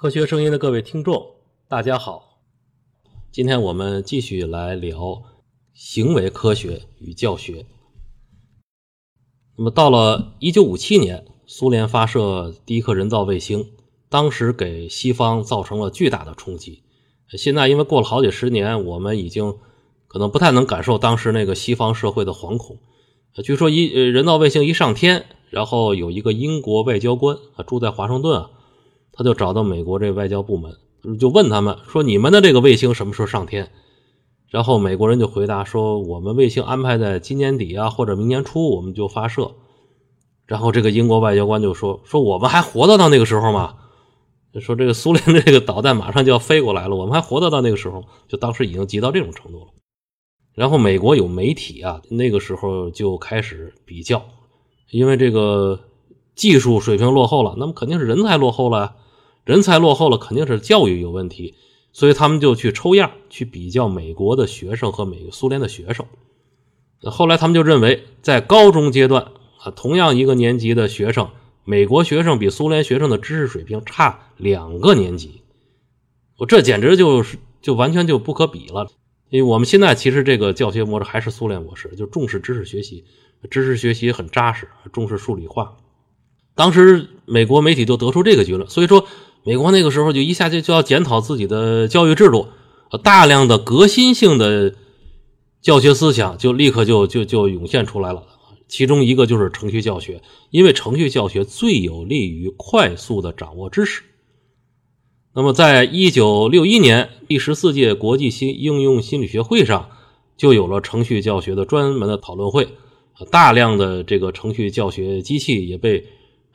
科学声音的各位听众，大家好。今天我们继续来聊行为科学与教学。那么，到了一九五七年，苏联发射第一颗人造卫星，当时给西方造成了巨大的冲击。现在因为过了好几十年，我们已经可能不太能感受当时那个西方社会的惶恐。据说一人造卫星一上天，然后有一个英国外交官啊住在华盛顿啊。他就找到美国这外交部门，就问他们说：“你们的这个卫星什么时候上天？”然后美国人就回答说：“我们卫星安排在今年底啊，或者明年初我们就发射。”然后这个英国外交官就说：“说我们还活得到那个时候吗？说这个苏联这个导弹马上就要飞过来了，我们还活得到那个时候？就当时已经急到这种程度了。”然后美国有媒体啊，那个时候就开始比较，因为这个技术水平落后了，那么肯定是人才落后了。人才落后了，肯定是教育有问题，所以他们就去抽样，去比较美国的学生和美苏联的学生。后来他们就认为，在高中阶段啊，同样一个年级的学生，美国学生比苏联学生的知识水平差两个年级。我这简直就是就完全就不可比了。因为我们现在其实这个教学模式还是苏联模式，就重视知识学习，知识学习很扎实，重视数理化。当时美国媒体就得出这个结论，所以说。美国那个时候就一下就就要检讨自己的教育制度，大量的革新性的教学思想就立刻就就就涌现出来了。其中一个就是程序教学，因为程序教学最有利于快速的掌握知识。那么，在一九六一年第十四届国际新应用心理学会上，就有了程序教学的专门的讨论会，大量的这个程序教学机器也被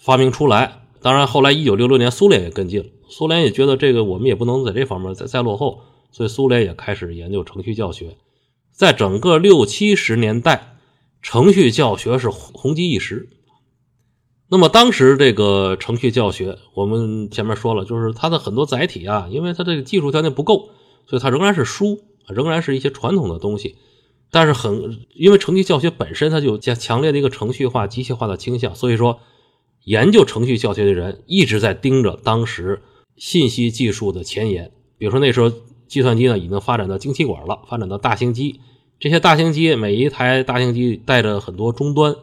发明出来。当然，后来一九六六年，苏联也跟进了。苏联也觉得这个我们也不能在这方面再再落后，所以苏联也开始研究程序教学。在整个六七十年代，程序教学是红极一时。那么当时这个程序教学，我们前面说了，就是它的很多载体啊，因为它这个技术条件不够，所以它仍然是书，仍然是一些传统的东西。但是很因为程序教学本身它就加强烈的一个程序化、机械化的倾向，所以说。研究程序教学的人一直在盯着当时信息技术的前沿，比如说那时候计算机呢已经发展到晶体管了，发展到大型机。这些大型机每一台大型机带着很多终端，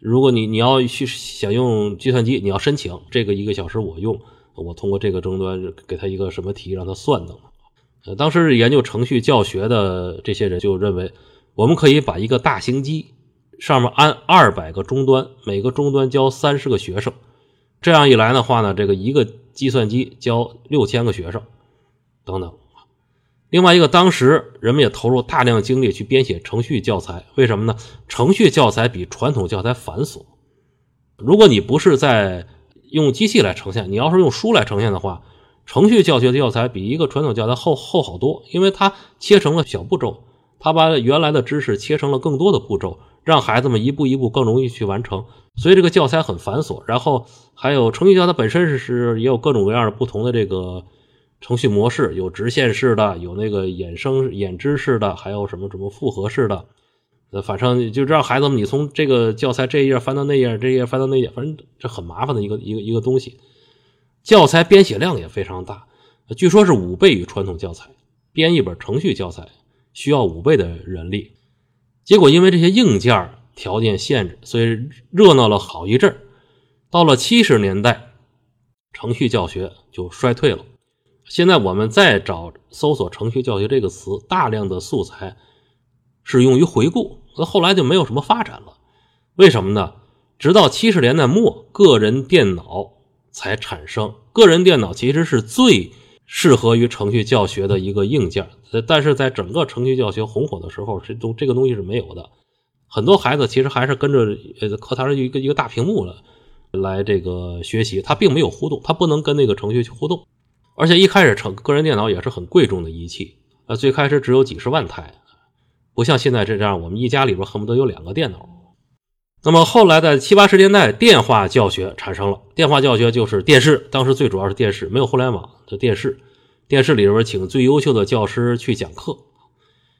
如果你你要去想用计算机，你要申请这个一个小时我用，我通过这个终端给他一个什么题让他算等。呃，当时研究程序教学的这些人就认为，我们可以把一个大型机。上面安二百个终端，每个终端教三十个学生，这样一来的话呢，这个一个计算机教六千个学生，等等。另外一个，当时人们也投入大量精力去编写程序教材，为什么呢？程序教材比传统教材繁琐。如果你不是在用机器来呈现，你要是用书来呈现的话，程序教学的教材比一个传统教材厚厚好多，因为它切成了小步骤，它把原来的知识切成了更多的步骤。让孩子们一步一步更容易去完成，所以这个教材很繁琐。然后还有程序教材本身是是也有各种各样的不同的这个程序模式，有直线式的，有那个衍生衍知式的，还有什么什么复合式的。呃，反正就让孩子们你从这个教材这一页翻到那页，这一页翻到那页，反正这很麻烦的一个一个一个东西。教材编写量也非常大，据说是五倍于传统教材，编一本程序教材需要五倍的人力。结果因为这些硬件条件限制，所以热闹了好一阵到了七十年代，程序教学就衰退了。现在我们再找搜索“程序教学”这个词，大量的素材是用于回顾，那后来就没有什么发展了。为什么呢？直到七十年代末，个人电脑才产生。个人电脑其实是最适合于程序教学的一个硬件。但是在整个程序教学红火的时候，这东这个东西是没有的。很多孩子其实还是跟着呃课堂上一个一个大屏幕了来这个学习，他并没有互动，他不能跟那个程序去互动。而且一开始程个人电脑也是很贵重的仪器，呃，最开始只有几十万台，不像现在这样，我们一家里边恨不得有两个电脑。那么后来在七八十年代，电话教学产生了。电话教学就是电视，当时最主要是电视，没有互联网的电视。电视里边请最优秀的教师去讲课，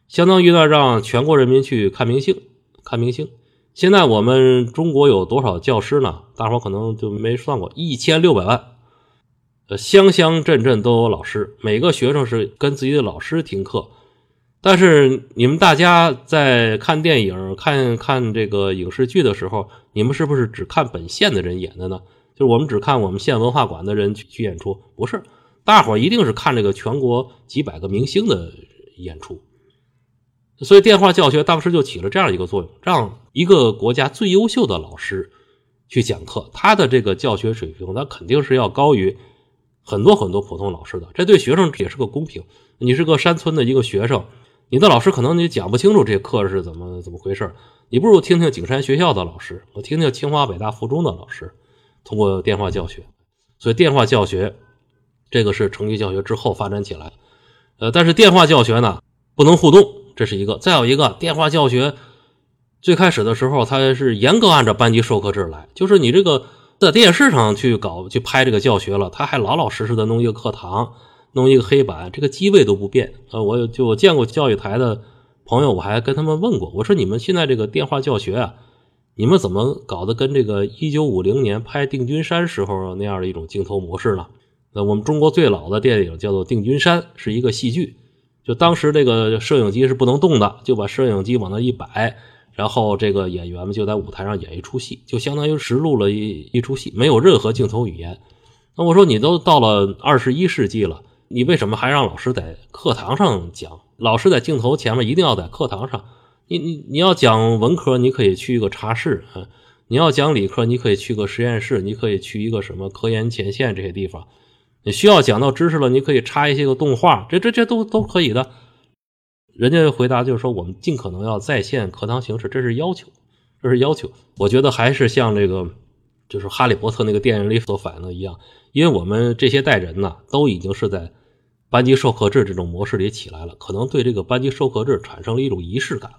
相当于呢让全国人民去看明星。看明星。现在我们中国有多少教师呢？大伙可能就没算过，一千六百万。呃，乡乡镇镇都有老师，每个学生是跟自己的老师听课。但是你们大家在看电影、看看这个影视剧的时候，你们是不是只看本县的人演的呢？就是我们只看我们县文化馆的人去去演出，不是，大伙一定是看这个全国几百个明星的演出。所以电话教学当时就起了这样一个作用，让一个国家最优秀的老师去讲课，他的这个教学水平，那肯定是要高于很多很多普通老师的。这对学生也是个公平。你是个山村的一个学生。你的老师可能你讲不清楚这课是怎么怎么回事你不如听听景山学校的老师，我听听清华北大附中的老师，通过电话教学。所以电话教学这个是程序教学之后发展起来，呃，但是电话教学呢不能互动，这是一个。再有一个，电话教学最开始的时候，它是严格按照班级授课制来，就是你这个在电视上去搞去拍这个教学了，他还老老实实的弄一个课堂。弄一个黑板，这个机位都不变呃！我就我见过教育台的朋友，我还跟他们问过，我说你们现在这个电话教学啊，你们怎么搞得跟这个一九五零年拍《定军山》时候那样的一种镜头模式呢？那我们中国最老的电影叫做《定军山》，是一个戏剧，就当时这个摄影机是不能动的，就把摄影机往那一摆，然后这个演员们就在舞台上演一出戏，就相当于实录了一一出戏，没有任何镜头语言。那我说你都到了二十一世纪了。你为什么还让老师在课堂上讲？老师在镜头前面一定要在课堂上。你你你要讲文科，你可以去一个茶室啊；你要讲理科，你可以去个实验室，你可以去一个什么科研前线这些地方。你需要讲到知识了，你可以插一些个动画，这这这都都可以的。人家回答就是说，我们尽可能要在线课堂形式，这是要求，这是要求。我觉得还是像这个，就是《哈利波特》那个电影里所反映的一样，因为我们这些代人呢，都已经是在。班级授课制这种模式里起来了，可能对这个班级授课制产生了一种仪式感，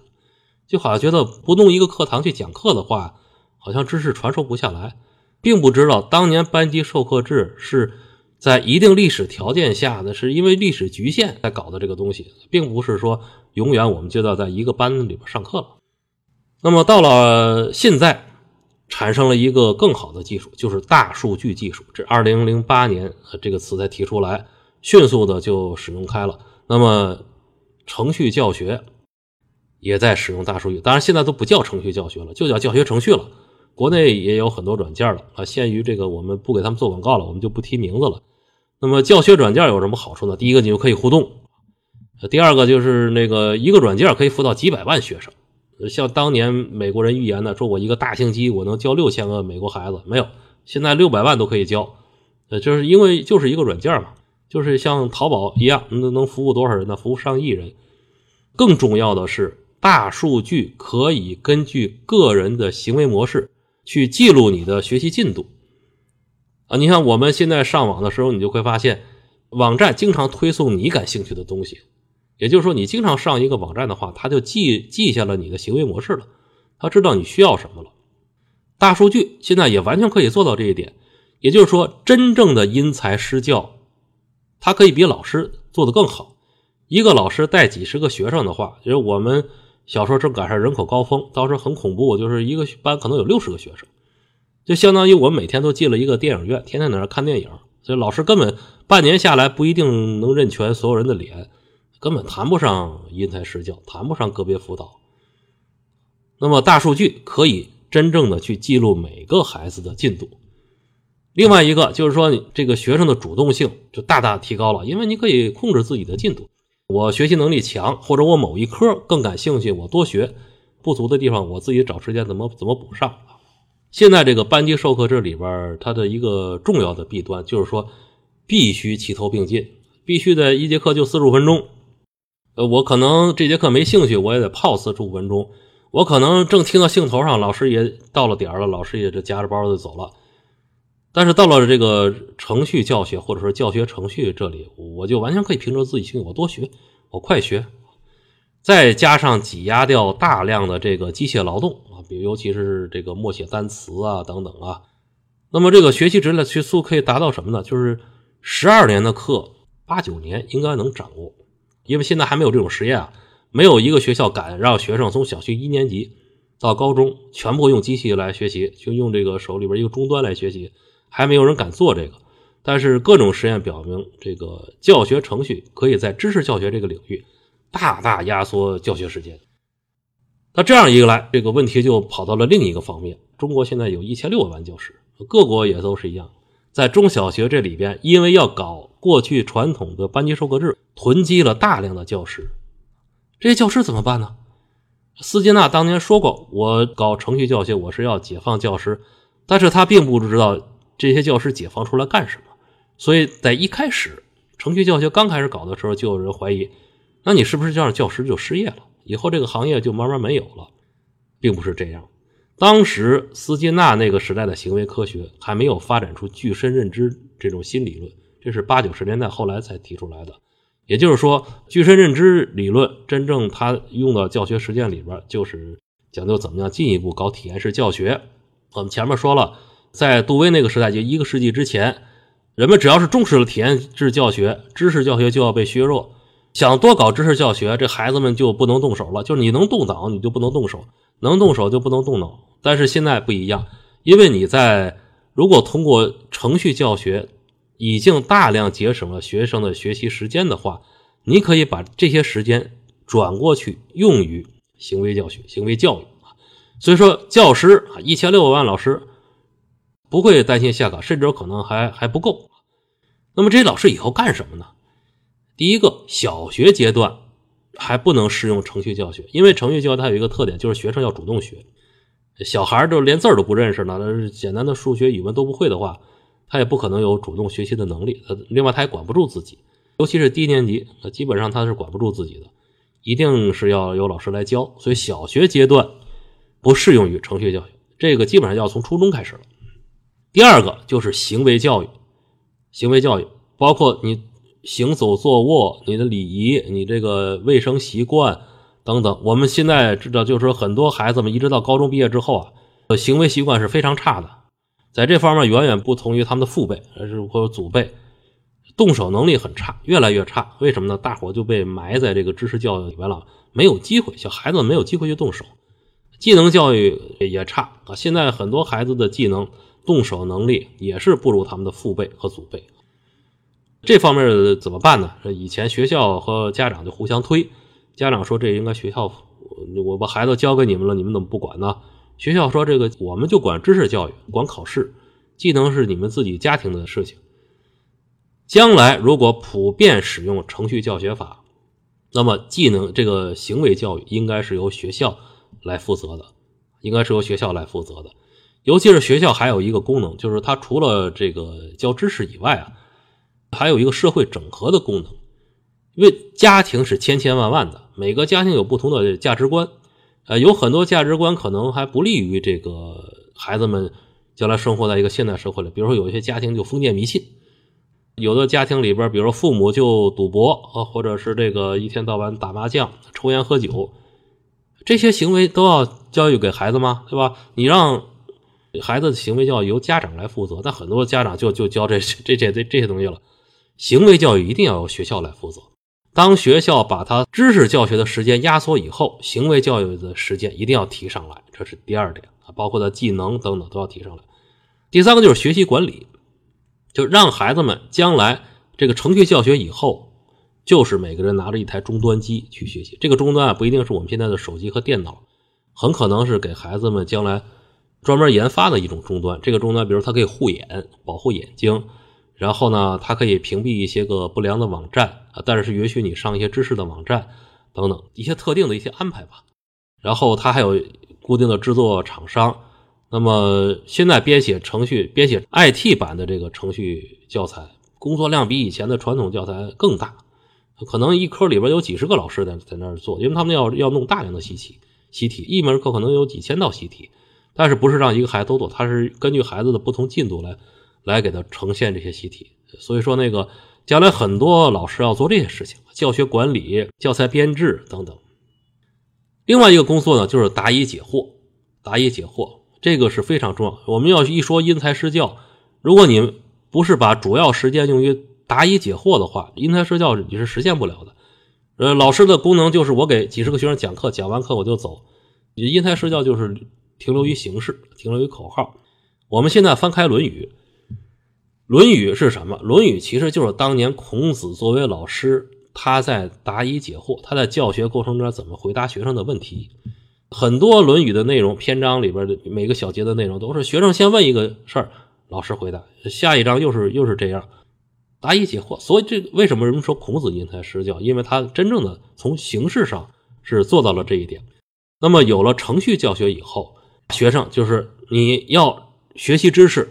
就好像觉得不弄一个课堂去讲课的话，好像知识传授不下来，并不知道当年班级授课制是在一定历史条件下的，是因为历史局限才搞的这个东西，并不是说永远我们就要在一个班里边上课了。那么到了现在，产生了一个更好的技术，就是大数据技术。这二零零八年呃这个词才提出来。迅速的就使用开了，那么程序教学也在使用大数据，当然现在都不叫程序教学了，就叫教学程序了。国内也有很多软件了啊，限于这个我们不给他们做广告了，我们就不提名字了。那么教学软件有什么好处呢？第一个，你就可以互动；第二个就是那个一个软件可以辅导几百万学生，像当年美国人预言的，说我一个大型机我能教六千个美国孩子，没有，现在六百万都可以教，呃，就是因为就是一个软件嘛。就是像淘宝一样，能能服务多少人呢？服务上亿人。更重要的是，大数据可以根据个人的行为模式去记录你的学习进度。啊，你看我们现在上网的时候，你就会发现，网站经常推送你感兴趣的东西。也就是说，你经常上一个网站的话，它就记记下了你的行为模式了，它知道你需要什么了。大数据现在也完全可以做到这一点。也就是说，真正的因材施教。他可以比老师做得更好。一个老师带几十个学生的话，就是我们小时候正赶上人口高峰，当时很恐怖，就是一个班可能有六十个学生，就相当于我们每天都进了一个电影院，天天在那看电影。所以老师根本半年下来不一定能认全所有人的脸，根本谈不上因材施教，谈不上个别辅导。那么大数据可以真正的去记录每个孩子的进度。另外一个就是说，这个学生的主动性就大大提高了，因为你可以控制自己的进度。我学习能力强，或者我某一科更感兴趣，我多学，不足的地方我自己找时间怎么怎么补上。现在这个班级授课制里边，它的一个重要的弊端就是说，必须齐头并进，必须得一节课就四十五分钟。呃，我可能这节课没兴趣，我也得泡四十五分钟。我可能正听到兴头上，老师也到了点了，老师也就夹着包就走了。但是到了这个程序教学或者说教学程序这里，我就完全可以凭着自己兴趣，我多学，我快学，再加上挤压掉大量的这个机械劳动啊，比如尤其是这个默写单词啊等等啊，那么这个学习质量学速可以达到什么呢？就是十二年的课，八九年应该能掌握，因为现在还没有这种实验啊，没有一个学校敢让学生从小学一年级到高中全部用机器来学习，就用这个手里边一个终端来学习。还没有人敢做这个，但是各种实验表明，这个教学程序可以在知识教学这个领域大大压缩教学时间。那这样一个来，这个问题就跑到了另一个方面。中国现在有一千六百万教师，各国也都是一样，在中小学这里边，因为要搞过去传统的班级授课制，囤积了大量的教师。这些教师怎么办呢？斯金纳当年说过，我搞程序教学，我是要解放教师，但是他并不知道这些教师解放出来干什么。所以在一开始，程序教学刚开始搞的时候，就有人怀疑，那你是不是就让教师就失业了？以后这个行业就慢慢没有了，并不是这样。当时斯金纳那个时代的行为科学还没有发展出具身认知这种新理论，这是八九十年代后来才提出来的。也就是说，具身认知理论真正它用到教学实践里边，就是讲究怎么样进一步搞体验式教学。我们前面说了，在杜威那个时代，就一个世纪之前，人们只要是重视了体验式教学，知识教学就要被削弱。想多搞知识教学，这孩子们就不能动手了。就是你能动脑，你就不能动手；能动手就不能动脑。但是现在不一样，因为你在如果通过程序教学已经大量节省了学生的学习时间的话，你可以把这些时间转过去用于行为教学、行为教育啊所以说，教师啊，一千六百万老师不会担心下岗，甚至可能还还不够。那么这些老师以后干什么呢？第一个，小学阶段还不能适用程序教学，因为程序教学它有一个特点，就是学生要主动学。小孩就连字儿都不认识呢，简单的数学、语文都不会的话，他也不可能有主动学习的能力。另外，他也管不住自己，尤其是低年级，那基本上他是管不住自己的，一定是要有老师来教。所以，小学阶段不适用于程序教学，这个基本上要从初中开始了。第二个就是行为教育，行为教育包括你。行走、坐卧，你的礼仪，你这个卫生习惯等等，我们现在知道，就是说很多孩子们一直到高中毕业之后啊，行为习惯是非常差的，在这方面远远不同于他们的父辈，而是或祖辈，动手能力很差，越来越差。为什么呢？大伙就被埋在这个知识教育里面了，没有机会，小孩子没有机会去动手，技能教育也差啊。现在很多孩子的技能、动手能力也是不如他们的父辈和祖辈。这方面怎么办呢？以前学校和家长就互相推，家长说这应该学校，我把孩子交给你们了，你们怎么不管呢？学校说这个我们就管知识教育，管考试，技能是你们自己家庭的事情。将来如果普遍使用程序教学法，那么技能这个行为教育应该是由学校来负责的，应该是由学校来负责的。尤其是学校还有一个功能，就是它除了这个教知识以外啊。还有一个社会整合的功能，因为家庭是千千万万的，每个家庭有不同的价值观，呃，有很多价值观可能还不利于这个孩子们将来生活在一个现代社会里。比如说，有一些家庭就封建迷信，有的家庭里边，比如父母就赌博啊，或者是这个一天到晚打麻将、抽烟喝酒，这些行为都要教育给孩子吗？对吧？你让孩子的行为教育由家长来负责，但很多家长就就教这这这这这些东西了。行为教育一定要由学校来负责。当学校把他知识教学的时间压缩以后，行为教育的时间一定要提上来，这是第二点啊，包括他技能等等都要提上来。第三个就是学习管理，就让孩子们将来这个程序教学以后，就是每个人拿着一台终端机去学习。这个终端啊，不一定是我们现在的手机和电脑，很可能是给孩子们将来专门研发的一种终端。这个终端，比如它可以护眼，保护眼睛。然后呢，它可以屏蔽一些个不良的网站啊，但是允许你上一些知识的网站等等一些特定的一些安排吧。然后它还有固定的制作厂商。那么现在编写程序、编写 IT 版的这个程序教材，工作量比以前的传统教材更大，可能一科里边有几十个老师在在那儿做，因为他们要要弄大量的习题，习题一门课可能有几千道习题，但是不是让一个孩子都做，他是根据孩子的不同进度来。来给他呈现这些习题，所以说那个将来很多老师要做这些事情，教学管理、教材编制等等。另外一个工作呢，就是答疑解惑。答疑解惑这个是非常重要。我们要一说因材施教，如果你不是把主要时间用于答疑解惑的话，因材施教你是实现不了的。呃，老师的功能就是我给几十个学生讲课，讲完课我就走。因材施教就是停留于形式，停留于口号。我们现在翻开《论语》。论语》是什么？《论语》其实就是当年孔子作为老师，他在答疑解惑，他在教学过程中怎么回答学生的问题。很多《论语》的内容，篇章里边的每个小节的内容，都是学生先问一个事儿，老师回答，下一章又是又是这样，答疑解惑。所以这为什么人们说孔子因材施教？因为他真正的从形式上是做到了这一点。那么有了程序教学以后，学生就是你要学习知识。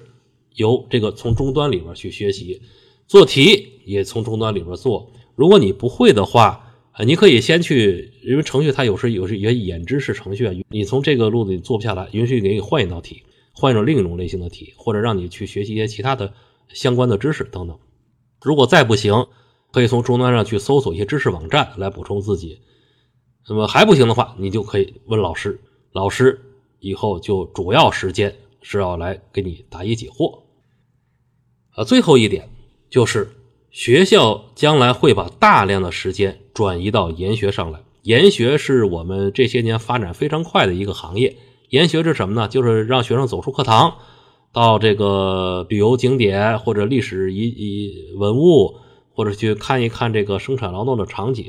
由这个从终端里边去学习，做题也从终端里边做。如果你不会的话，啊，你可以先去，因为程序它有时有时也演知识程序啊，你从这个路子你做不下来，允许给你换一道题，换一种另一种类型的题，或者让你去学习一些其他的相关的知识等等。如果再不行，可以从终端上去搜索一些知识网站来补充自己。那么还不行的话，你就可以问老师，老师以后就主要时间是要来给你答疑解惑。啊，最后一点就是学校将来会把大量的时间转移到研学上来。研学是我们这些年发展非常快的一个行业。研学是什么呢？就是让学生走出课堂，到这个旅游景点或者历史遗遗文物，或者去看一看这个生产劳动的场景，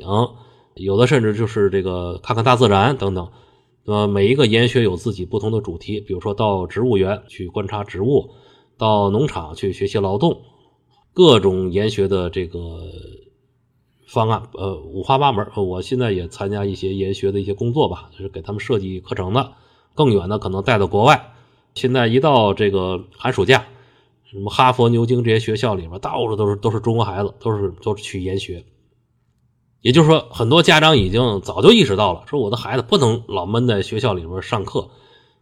有的甚至就是这个看看大自然等等。呃，每一个研学有自己不同的主题，比如说到植物园去观察植物。到农场去学习劳动，各种研学的这个方案，呃，五花八门。我现在也参加一些研学的一些工作吧，就是给他们设计课程的。更远的可能带到国外。现在一到这个寒暑假，什么哈佛、牛津这些学校里面，到处都是都是中国孩子，都是都是去研学。也就是说，很多家长已经早就意识到了，说我的孩子不能老闷在学校里面上课。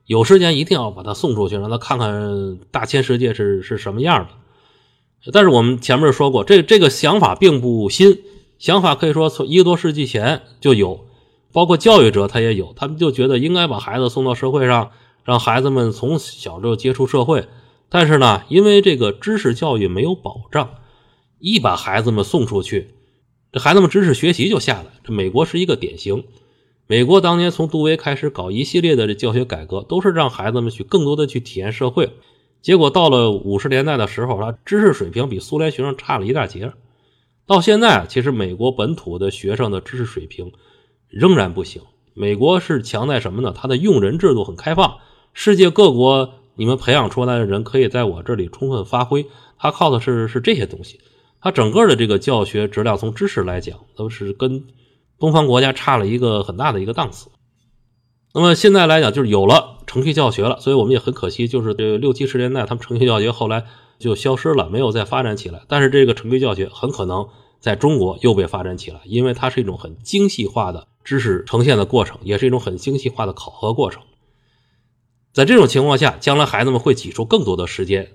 有时间一定要把他送出去，让他看看大千世界是是什么样的。但是我们前面说过，这这个想法并不新，想法可以说从一个多世纪前就有，包括教育者他也有，他们就觉得应该把孩子送到社会上，让孩子们从小就接触社会。但是呢，因为这个知识教育没有保障，一把孩子们送出去，这孩子们知识学习就下来。这美国是一个典型。美国当年从杜威开始搞一系列的教学改革，都是让孩子们去更多的去体验社会。结果到了五十年代的时候，他知识水平比苏联学生差了一大截。到现在，其实美国本土的学生的知识水平仍然不行。美国是强在什么呢？它的用人制度很开放，世界各国你们培养出来的人可以在我这里充分发挥。它靠的是是这些东西。它整个的这个教学质量，从知识来讲，都是跟。东方国家差了一个很大的一个档次。那么现在来讲，就是有了程序教学了，所以我们也很可惜，就是这六七十年代他们程序教学后来就消失了，没有再发展起来。但是这个程序教学很可能在中国又被发展起来，因为它是一种很精细化的知识呈现的过程，也是一种很精细化的考核过程。在这种情况下，将来孩子们会挤出更多的时间，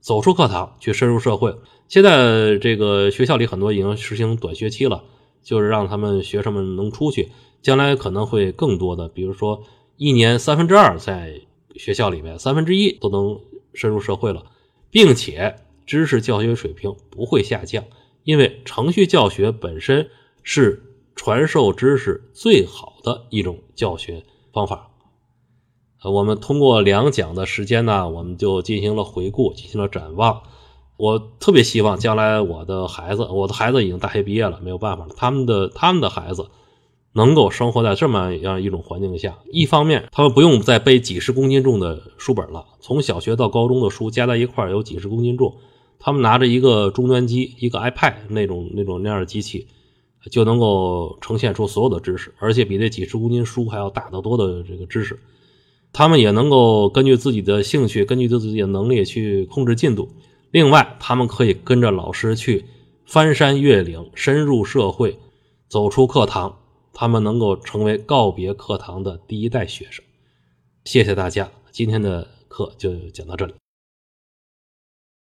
走出课堂去深入社会。现在这个学校里很多已经实行短学期了。就是让他们学生们能出去，将来可能会更多的，比如说一年三分之二在学校里面，三分之一都能深入社会了，并且知识教学水平不会下降，因为程序教学本身是传授知识最好的一种教学方法。呃，我们通过两讲的时间呢，我们就进行了回顾，进行了展望。我特别希望将来我的孩子，我的孩子已经大学毕业了，没有办法了。他们的他们的孩子能够生活在这么样一种环境下，一方面他们不用再背几十公斤重的书本了，从小学到高中的书加在一块有几十公斤重，他们拿着一个终端机，一个 iPad 那种那种那样的机器，就能够呈现出所有的知识，而且比那几十公斤书还要大得多的这个知识。他们也能够根据自己的兴趣，根据自己的能力去控制进度。另外，他们可以跟着老师去翻山越岭，深入社会，走出课堂。他们能够成为告别课堂的第一代学生。谢谢大家，今天的课就讲到这里。